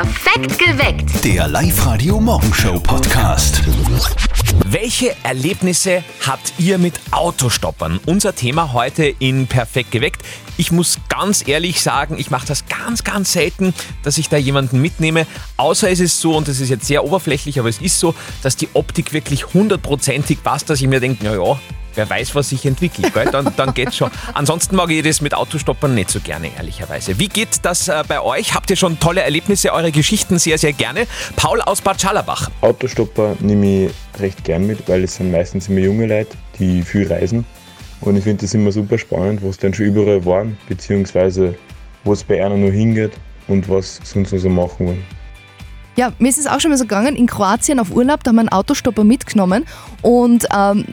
Perfekt geweckt. Der Live-Radio-Morgenshow-Podcast. Welche Erlebnisse habt ihr mit Autostoppern? Unser Thema heute in Perfekt geweckt. Ich muss ganz ehrlich sagen, ich mache das ganz, ganz selten, dass ich da jemanden mitnehme. Außer es ist so, und das ist jetzt sehr oberflächlich, aber es ist so, dass die Optik wirklich hundertprozentig passt, dass ich mir denke, naja, wer weiß, was sich entwickelt, gell? Dann, dann geht's schon. Ansonsten mag ich das mit Autostoppern nicht so gerne, ehrlicherweise. Wie geht das äh, bei euch? Habt ihr schon tolle Erlebnisse, eure Geschichten sehr, sehr gerne? Paul aus Bad Schallerbach. Autostopper nehme ich recht gern mit, weil es sind meistens immer junge Leute, die viel reisen. Und ich finde das immer super spannend, wo es dann schon überall waren, beziehungsweise wo es bei einer noch hingeht und was sonst noch so machen wollen. Ja, mir ist es auch schon mal so gegangen, in Kroatien auf Urlaub, da haben wir einen Autostopper mitgenommen und ähm,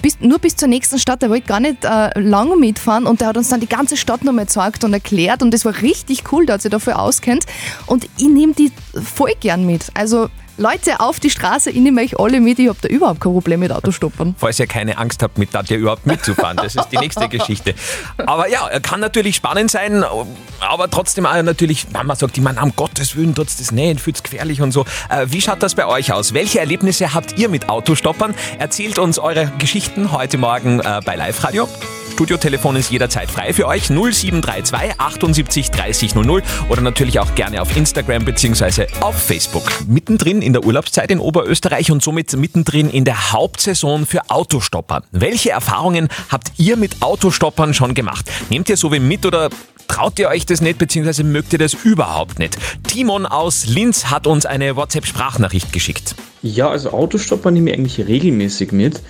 bis, nur bis zur nächsten Stadt, der wollte gar nicht äh, lange mitfahren und der hat uns dann die ganze Stadt nochmal gezeigt und erklärt und das war richtig cool, dass er dafür auskennt und ich nehme die voll gern mit. Also Leute auf die Straße, ich nehme euch alle mit, ich habe da überhaupt kein Problem mit Autostoppern. Falls ihr keine Angst habt, mit Nadja überhaupt mitzufahren. Das ist die nächste Geschichte. Aber ja, kann natürlich spannend sein, aber trotzdem auch natürlich, Mama sagt immer, um Gottes Willen tut's das nicht, fühlt's gefährlich und so. Äh, Wie schaut das bei euch aus? Welche Erlebnisse habt ihr mit Autostoppern? Erzählt uns eure Geschichten heute Morgen äh, bei Live Radio. Studiotelefon ist jederzeit frei für euch 0732 78 30 00 oder natürlich auch gerne auf Instagram bzw. auf Facebook. Mittendrin in der Urlaubszeit in Oberösterreich und somit mittendrin in der Hauptsaison für Autostopper. Welche Erfahrungen habt ihr mit Autostoppern schon gemacht? Nehmt ihr so wie mit oder Traut ihr euch das nicht, beziehungsweise mögt ihr das überhaupt nicht? Timon aus Linz hat uns eine WhatsApp-Sprachnachricht geschickt. Ja, also Autostopper nehme ich eigentlich regelmäßig mit.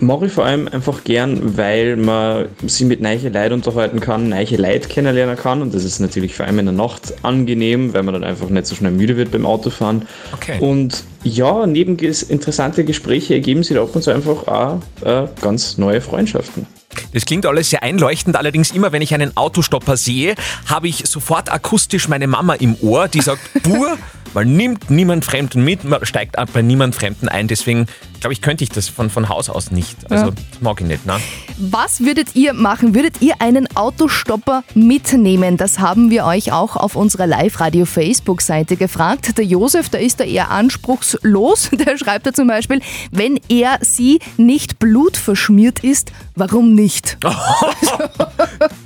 Mache ich vor allem einfach gern, weil man sich mit neuen Leuten unterhalten kann, neue Leute kennenlernen kann und das ist natürlich vor allem in der Nacht angenehm, weil man dann einfach nicht so schnell müde wird beim Autofahren. Okay. Und ja, neben ges- interessante Gespräche ergeben sich da ab und zu einfach auch äh, ganz neue Freundschaften. Das klingt alles sehr einleuchtend, allerdings immer wenn ich einen Autostopper sehe, habe ich sofort akustisch meine Mama im Ohr, die sagt, Bur, man nimmt niemand Fremden mit, man steigt bei niemand Fremden ein, deswegen glaube ich, könnte ich das von, von Haus aus nicht. Also Ja. das mag ich nicht, ne? Was würdet ihr machen? Würdet ihr einen Autostopper mitnehmen? Das haben wir euch auch auf unserer Live-Radio-Facebook-Seite gefragt. Der Josef, der ist da eher anspruchslos. Der schreibt da zum Beispiel, wenn er sie nicht blutverschmiert ist, warum nicht? nicht.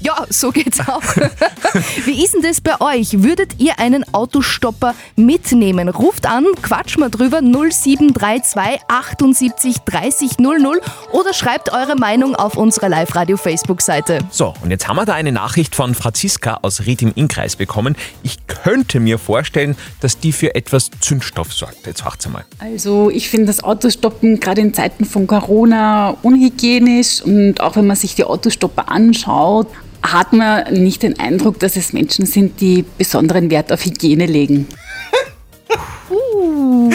Ja, so geht's auch. Wie ist denn das bei euch? Würdet ihr einen Autostopper mitnehmen? Ruft an, quatsch mal drüber 0732 78 30 00 oder schreibt eure Meinung auf unserer Live-Radio-Facebook-Seite. So, und jetzt haben wir da eine Nachricht von Franziska aus Ried im Innkreis bekommen. Ich könnte mir vorstellen, dass die für etwas Zündstoff sorgt. Jetzt hört's mal. Also ich finde das Autostoppen gerade in Zeiten von Corona unhygienisch und auch wenn man sich die Autostopper anschaut, hat man nicht den Eindruck, dass es Menschen sind, die besonderen Wert auf Hygiene legen. Uh,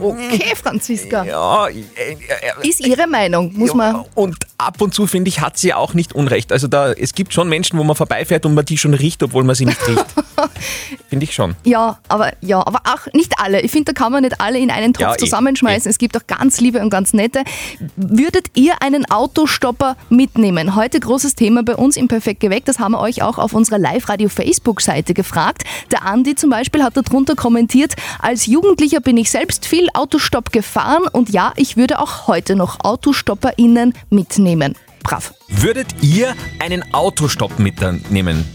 okay, Franziska. Ja, äh, äh, Ist ihre Meinung, muss man. Ja, und ab und zu, finde ich, hat sie auch nicht Unrecht. Also da, es gibt schon Menschen, wo man vorbeifährt und man die schon riecht, obwohl man sie nicht riecht. finde ich schon. Ja, aber ja, aber auch nicht alle. Ich finde, da kann man nicht alle in einen Topf Ja, eh, zusammenschmeißen. Es gibt auch ganz liebe und ganz nette. Würdet ihr einen Autostopper mitnehmen? Heute großes Thema bei uns im Perfekt geweckt. Das haben wir euch auch auf unserer Live-Radio-Facebook-Seite gefragt. Der Andi zum Beispiel hat darunter kommentiert, als Jugendlicher bin ich selbst viel Autostopp gefahren und ja, ich würde auch heute noch AutostopperInnen mitnehmen. Brav. Würdet ihr einen Autostopp mitnehmen?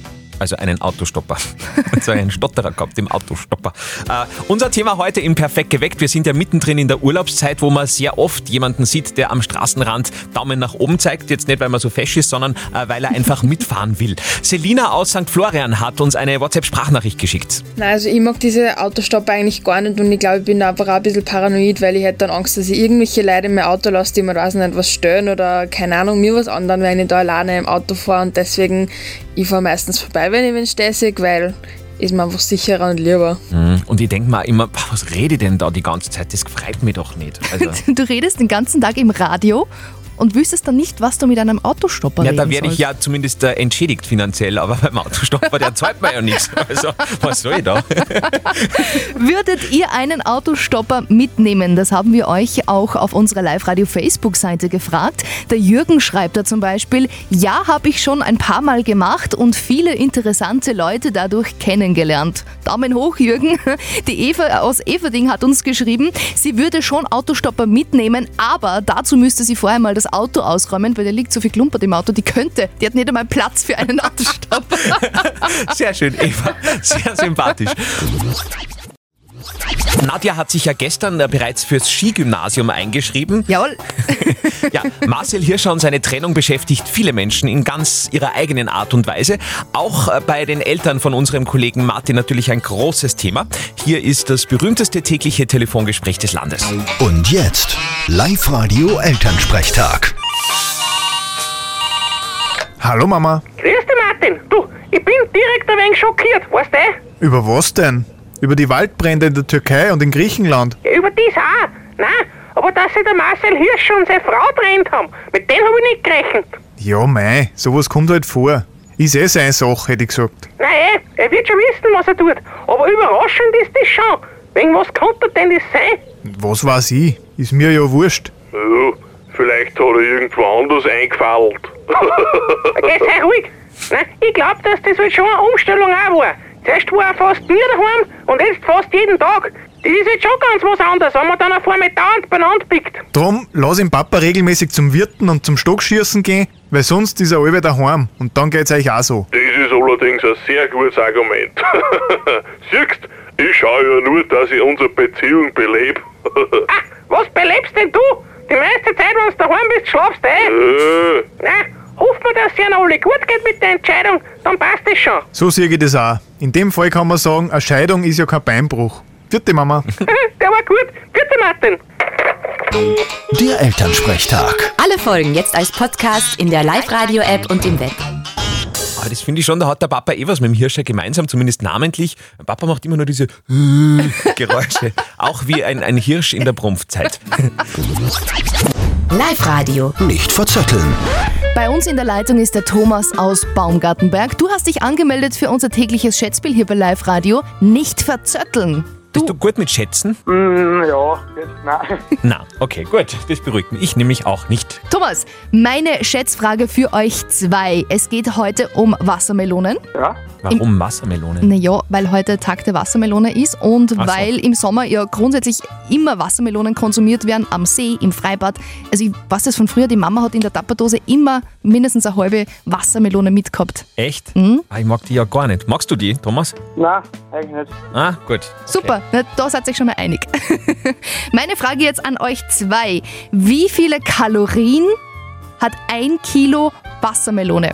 Also einen Autostopper. so einen Stotterer gehabt im Autostopper. Äh, unser Thema heute im Perfekt geweckt. Wir sind ja mittendrin in der Urlaubszeit, wo man sehr oft jemanden sieht, der am Straßenrand Daumen nach oben zeigt. Jetzt nicht, weil man so fesch ist, sondern äh, weil er einfach mitfahren will. Selina aus St. Florian hat uns eine WhatsApp-Sprachnachricht geschickt. Nein, also ich mag diese Autostopper eigentlich gar nicht und ich glaube, ich bin da einfach auch ein bisschen paranoid, weil ich hätte dann Angst, dass ich irgendwelche Leute in mein Auto lasse, die mir weiß nicht was stören oder keine Ahnung, mir was anderen, wenn ich da alleine im Auto fahre und deswegen, ich fahre meistens vorbei, wenn ich wen stehe, weil ist mir einfach sicherer und lieber. Mhm. Und ich denke mir immer, was rede ich denn da die ganze Zeit? Das freut mich doch nicht. Also, Du redest den ganzen Tag im Radio und wüsstest dann nicht, was du mit einem Autostopper Ja, da werde ich ja zumindest äh, entschädigt finanziell, aber beim Autostopper, der zahlt mir ja nichts. Also, was soll ich da? Würdet ihr einen Autostopper mitnehmen? Das haben wir euch auch auf unserer Live-Radio-Facebook-Seite gefragt. Der Jürgen schreibt da zum Beispiel, ja, habe ich schon ein paar Mal gemacht und viele interessante Leute dadurch kennengelernt. Daumen hoch, Jürgen. Die Eva aus Everding hat uns geschrieben, sie würde schon Autostopper mitnehmen, aber dazu müsste sie vorher mal das Auto ausräumen, weil da liegt so viel Klumpert im Auto, die könnte. Die hat nicht einmal Platz für einen Autostopper. Sehr schön, Eva. Sehr sympathisch. Nadja hat sich ja gestern äh, bereits fürs Skigymnasium eingeschrieben. Jawohl. Ja, Marcel Hirscher und seine Trennung beschäftigt viele Menschen in ganz ihrer eigenen Art und Weise. Auch äh, bei den Eltern von unserem Kollegen Martin natürlich ein großes Thema. Hier ist das berühmteste tägliche Telefongespräch des Landes. Und jetzt Live-Radio Elternsprechtag. Hallo Mama. Grüß dich, Martin. Du, ich bin direkt ein wenig schockiert, weißt du? Über was denn? Über die Waldbrände in der Türkei und in Griechenland. Ja, über das auch. Nein, aber dass sich der Marcel Hirsch und seine Frau trennt haben, mit denen habe ich nicht gerechnet. Ja, mei, sowas kommt halt vor. Ist eh seine Sache, hätte ich gesagt. Nein, eh, er wird schon wissen, was er tut. Aber überraschend ist das schon. Wegen was konnte denn das sein? Was weiß ich? Ist mir ja wurscht. Ja, vielleicht hat er irgendwo anders eingefallen. Geh, sei ruhig. Nein, ich glaube, dass das halt schon eine Umstellung auch war. Zuerst war er fast nie daheim und jetzt fast jeden Tag. Das ist jetzt schon ganz was anderes, wenn man dann auf einmal dauernd beieinander pickt. Drum lass ihn Papa regelmäßig zum Wirten und zum Stockschießen gehen, weil sonst ist er alle daheim und dann geht's euch auch so. Das ist allerdings ein sehr gutes Argument. Siehst, ich schaue ja nur, dass ich unsere Beziehung belebe. Ah, was belebst denn du? Die meiste Zeit, wenn du daheim bist, schlafst du eh. äh, Nein, hoffen wir, dass es ihnen alle gut geht mit der Entscheidung, dann passt es schon. So sehe ich das auch. In dem Fall kann man sagen, eine Scheidung ist ja kein Beinbruch. Vierte Mama. der war gut. Bitte, Martin. Der Elternsprechtag. Alle Folgen jetzt als Podcast in der Live-Radio-App und im Web. Aber das finde ich schon, da hat der Papa eh was mit dem Hirscher gemeinsam, zumindest namentlich. Mein Papa macht immer nur diese Geräusche. Auch wie ein, ein Hirsch in der Prumpfzeit. Live-Radio. Nicht verzetteln. Bei uns in der Leitung ist der Thomas aus Baumgartenberg. Du hast dich angemeldet für unser tägliches Schätzspiel hier bei Live Radio. Nicht verzötteln. Bist du gut mit Schätzen? Mm, ja, jetzt, nein. Na, okay, gut. Das beruhigt mich. Ich nämlich auch nicht. Thomas, meine Schätzfrage für euch zwei. Es geht heute um Wassermelonen. Ja, Warum Wassermelonen? Naja, weil heute Tag der Wassermelone ist und Ach so. weil im Sommer ja grundsätzlich immer Wassermelonen konsumiert werden, am See, im Freibad. Also ich weiß das von früher, die Mama hat in der Tapperdose immer mindestens eine halbe Wassermelone mitgehabt. Echt? Mhm. Ah, ich mag die ja gar nicht. Magst du die, Thomas? nein, eigentlich nicht. Ah, gut. Super, na, da seid ihr schon mal einig. Meine Frage jetzt an euch zwei. Wie viele Kalorien hat ein Kilo Wassermelone?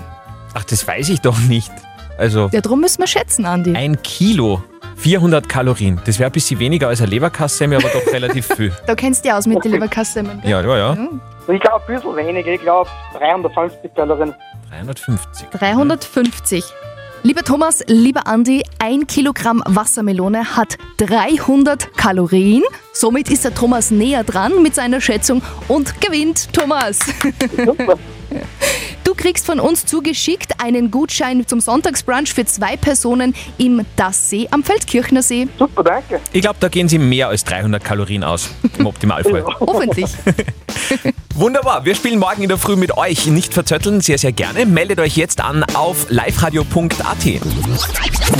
Ach, das weiß ich doch nicht. Also, Ja, darum müssen wir schätzen, Andi. ein Kilo, 400 Kalorien. Das wäre ein bisschen weniger als eine Leberkassemme, aber doch relativ viel. Da kennst du dich aus mit der Leberkasse. Ja, ja, ja. Ich glaube, ein bisschen weniger. Ich glaube, 350 Kalorien. 350. 350. Lieber Thomas, lieber Andi, ein Kilogramm Wassermelone hat 300 Kalorien. Somit ist der Thomas näher dran mit seiner Schätzung und gewinnt Thomas. Super. Du kriegst von uns zugeschickt einen Gutschein zum Sonntagsbrunch für zwei Personen im Das See am Feldkirchner See. Super, danke. Ich glaube, da gehen sie mehr als 300 Kalorien aus. Im Optimalfall. Hoffentlich. Wunderbar. Wir spielen morgen in der Früh mit euch. Nicht verzötteln, sehr, sehr gerne. Meldet euch jetzt an auf liveradio.at.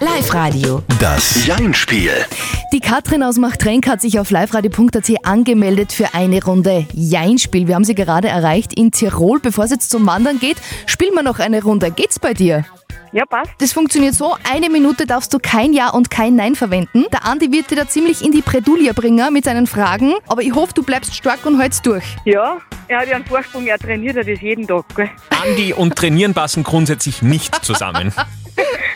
Live-Radio. Das Jein-Spiel. Die Katrin aus Machtrenk hat sich auf liveradio.at angemeldet für eine Runde Jeinspiel. Wir haben sie gerade erreicht in Tirol. Bevor es jetzt zum Wandern geht, spielen wir noch eine Runde. Geht's bei dir? Ja, passt. Das funktioniert so, eine Minute darfst du kein Ja und kein Nein verwenden. Der Andi wird dir da ziemlich in die Bredouille bringen mit seinen Fragen, aber ich hoffe, du bleibst stark und hältst durch. Ja, er hat ja einen Vorsprung, er trainiert ja das jeden Tag, gell? Andi und Trainieren passen grundsätzlich nicht zusammen.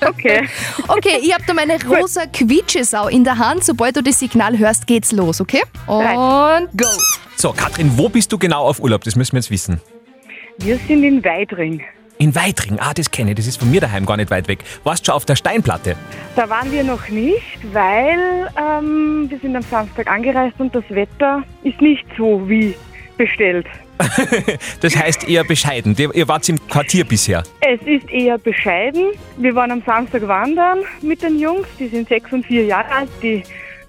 Okay. Okay, ich habe da meine rosa Quietschesau in der Hand. Sobald du das Signal hörst, geht's los, okay? Und go! So, Katrin, wo bist du genau auf Urlaub? Das müssen wir jetzt wissen. Wir sind in Weidring. In Weitring. Ah, das kenne ich. Das ist von mir daheim gar nicht weit weg. Warst schon auf der Steinplatte? Da waren wir noch nicht, weil ähm, wir sind am Samstag angereist und das Wetter ist nicht so wie bestellt. Das heißt eher bescheiden. Ihr ihr wart im Quartier bisher. Es ist eher bescheiden. Wir waren am Samstag wandern mit den Jungs. Die sind sechs und vier Jahre alt. Die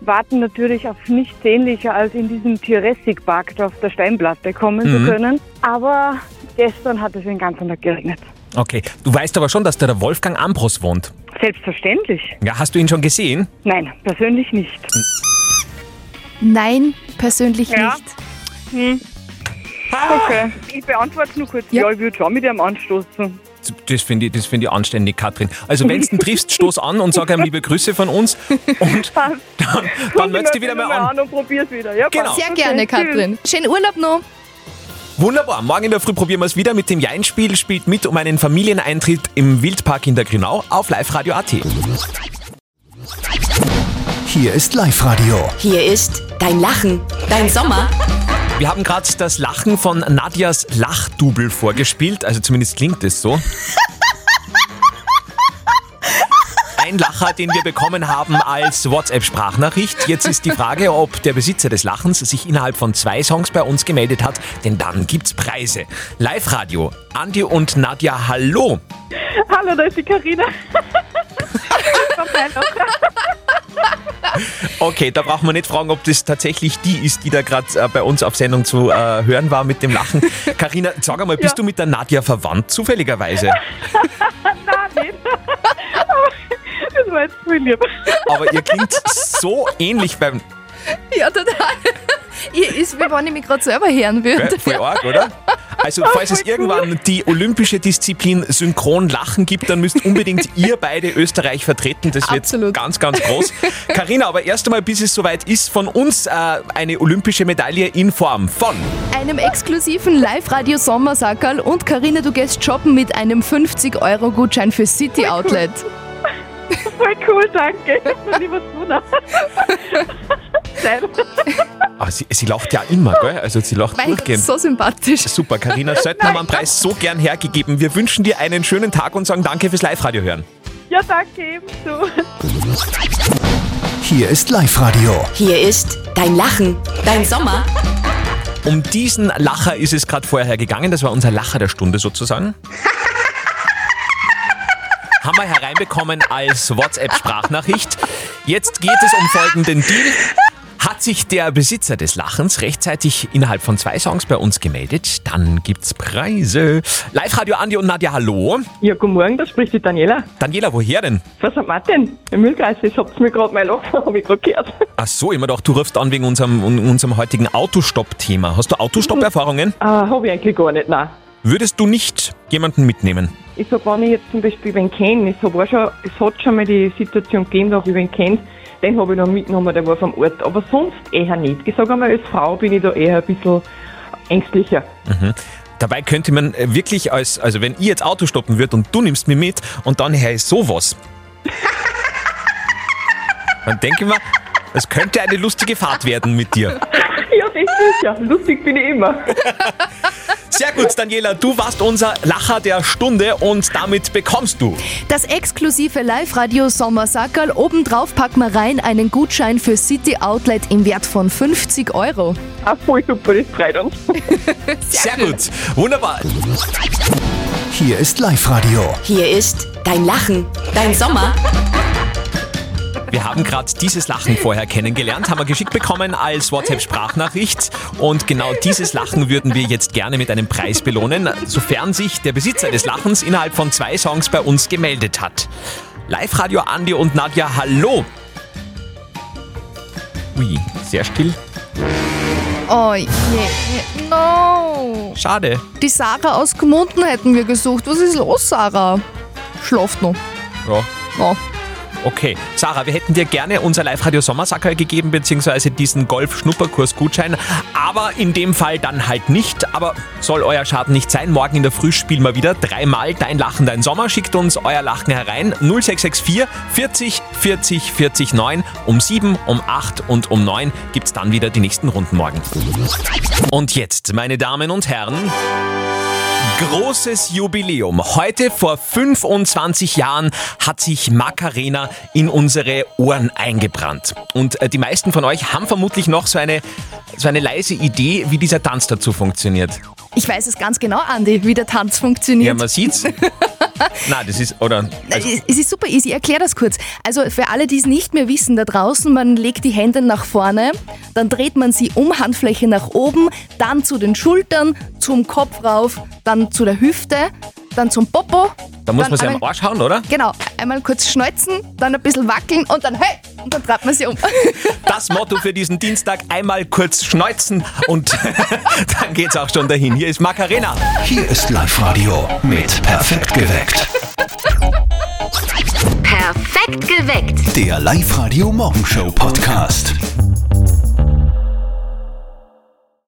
warten natürlich auf nichts sehnlicher, als in diesem Jurassic-Park da auf der Steinplatte kommen Mhm. zu können. Aber gestern hat es den ganzen Tag geregnet. Okay. Du weißt aber schon, dass da der Wolfgang Ambros wohnt. Selbstverständlich. Ja, hast du ihn schon gesehen? Nein, persönlich nicht. Nein, persönlich Ja. nicht. Hm. Okay, ich beantworte nur kurz. Ja, ich würde schon mit ihm anstoßen. Das finde ich, das find ich anständig, Katrin. Also, wenn du ihn triffst, stoß an und sag ihm liebe Grüße von uns. Und dann, dann meldest du dich wieder mal an. und probier's wieder. Ja, Genau. Sehr gerne, Katrin. Schönen Urlaub noch. Wunderbar. Morgen in der Früh probieren wir es wieder mit dem Jeinspiel. Spielt mit um einen Familieneintritt im Wildpark in der Grünau auf Live-Radio AT. Hier ist Live-Radio. Hier ist dein Lachen, dein Sommer. Wir haben gerade das Lachen von Nadjas Lachdubel vorgespielt. Also zumindest klingt es so. Ein Lacher, den wir bekommen haben als WhatsApp-Sprachnachricht. Jetzt ist die Frage, ob der Besitzer des Lachens sich innerhalb von zwei Songs bei uns gemeldet hat, denn dann gibt's Preise. Live-Radio, Andi und Nadja, hallo. Hallo, da ist die Karina. Okay, da brauchen wir nicht fragen, ob das tatsächlich die ist, die da gerade äh, bei uns auf Sendung zu äh, hören war mit dem Lachen. Karina, sag einmal, bist du mit der Nadja verwandt, zufälligerweise? Nein, nicht. Das war jetzt lieb. Aber ihr klingt so ähnlich beim. Ja, total. Ihr ist, wie wenn ich mich gerade selber hören würde. Voll arg, oder? Also, falls es irgendwann die olympische Disziplin Synchron Lachen gibt, dann müsst unbedingt ihr beide Österreich vertreten. Das wird Absolut. ganz, ganz groß. Karina, aber erst einmal, bis es soweit ist, von uns äh, eine olympische Medaille in Form von. Einem exklusiven Live-Radio-Sommersackerl und Karina, du gehst shoppen mit einem 50-Euro-Gutschein für City Outlet. Voll cool, danke. Lieber Suna. Nein. Ah, sie, sie lacht ja immer, gell? Also, sie lacht Mein, durchgehend. so sympathisch. Super, Karina, sollten haben einen Preis so gern hergegeben. Wir wünschen dir einen schönen Tag und sagen Danke fürs Live-Radio hören. Ja, danke ebenso. Hier ist Live-Radio. Hier ist dein Lachen, dein Sommer. Um diesen Lacher ist es gerade vorher gegangen. Das war unser Lacher der Stunde sozusagen. Haben wir hereinbekommen als WhatsApp-Sprachnachricht. Jetzt geht es um folgenden Deal. Hat sich der Besitzer des Lachens rechtzeitig innerhalb von zwei Songs bei uns gemeldet, dann gibt's Preise. Live-Radio Andi und Nadja, hallo. Ja, guten Morgen, da spricht die Daniela. Daniela, woher denn? Von St. Martin, im Mühlkreis. Das habt ihr mir gerade mal lachen, habe ich gerade gehört. Ach so, immer doch, du rufst an wegen unserem, unserem heutigen Autostopp-Thema. Hast du Autostopp-Erfahrungen? Ah, habe ich eigentlich gar nicht, nein. Würdest du nicht jemanden mitnehmen? Ich sag, wenn ich jetzt zum Beispiel wen kenne, es, hab auch schon, es hat schon mal die Situation gegeben, da habe ich wen kennt, den habe ich noch mitgenommen, der war vom Ort. Aber sonst eher nicht. Ich sage einmal, als Frau bin ich da eher ein bisschen ängstlicher. Mhm. Dabei könnte man äh, wirklich als, also wenn ich jetzt Auto stoppen würde und du nimmst mich mit und dann her ist sowas. dann denke ich mir, es könnte eine lustige Fahrt werden mit dir. Ja, das ist ja. Lustig bin ich immer. Sehr gut, Daniela, du warst unser Lacher der Stunde und damit bekommst du. Das exklusive Live-Radio-Sommersackerl. Obendrauf packen wir rein einen Gutschein für City Outlet im Wert von 50 Euro. Ah, voll super, das freut uns. Sehr, gut, wunderbar. Hier ist Live-Radio. Hier ist dein Lachen, dein Sommer. Wir haben gerade dieses Lachen vorher kennengelernt, haben wir geschickt bekommen als WhatsApp-Sprachnachricht. Und genau dieses Lachen würden wir jetzt gerne mit einem Preis belohnen, sofern sich der Besitzer des Lachens innerhalb von zwei Songs bei uns gemeldet hat. Live-Radio Andi und Nadja, hallo! Ui, sehr still. Oh je, no. Schade. Die Sarah aus Gmunden hätten wir gesucht. Was ist los, Sarah? Schlaft noch. Ja. Ja. Okay, Sarah, wir hätten dir gerne unser Live-Radio-Sommersackerl gegeben, beziehungsweise diesen Golf-Schnupperkurs-Gutschein, aber in dem Fall dann halt nicht. Aber soll euer Schaden nicht sein. Morgen in der Früh spielen wir wieder dreimal Dein Lachen, Dein Sommer. Schickt uns euer Lachen herein. 0664 40 40 40 9. Um 7, um 8 und um 9 gibt's dann wieder die nächsten Runden morgen. Und jetzt, meine Damen und Herren, Großes Jubiläum. Heute vor 25 Jahren hat sich Macarena in unsere Ohren eingebrannt. Und äh, die meisten von euch haben vermutlich noch so eine, so eine leise Idee, wie dieser Tanz dazu funktioniert. Ich weiß es ganz genau, Andi, wie der Tanz Ja, funktioniert. man sieht's. Nein, das ist, oder? Also, es ist super easy, ich erkläre das kurz. Also für alle, die es nicht mehr wissen da draußen, man legt die Hände nach vorne, dann dreht man sie um, Handfläche nach oben, dann zu den Schultern, zum Kopf rauf, dann zu der Hüfte, dann zum Popo. Da muss dann man sich am einmal- Arsch hauen, oder? Genau, einmal kurz schneuzen, dann ein bisschen wackeln und dann hey, und dann dreht man sie um. Das Motto für diesen Dienstag, einmal kurz schneuzen und dann geht's auch schon dahin. Hier ist Macarena. Hier ist Live-Radio mit Perfekt geweckt. Perfekt geweckt. Der Live-Radio Morgenshow Podcast.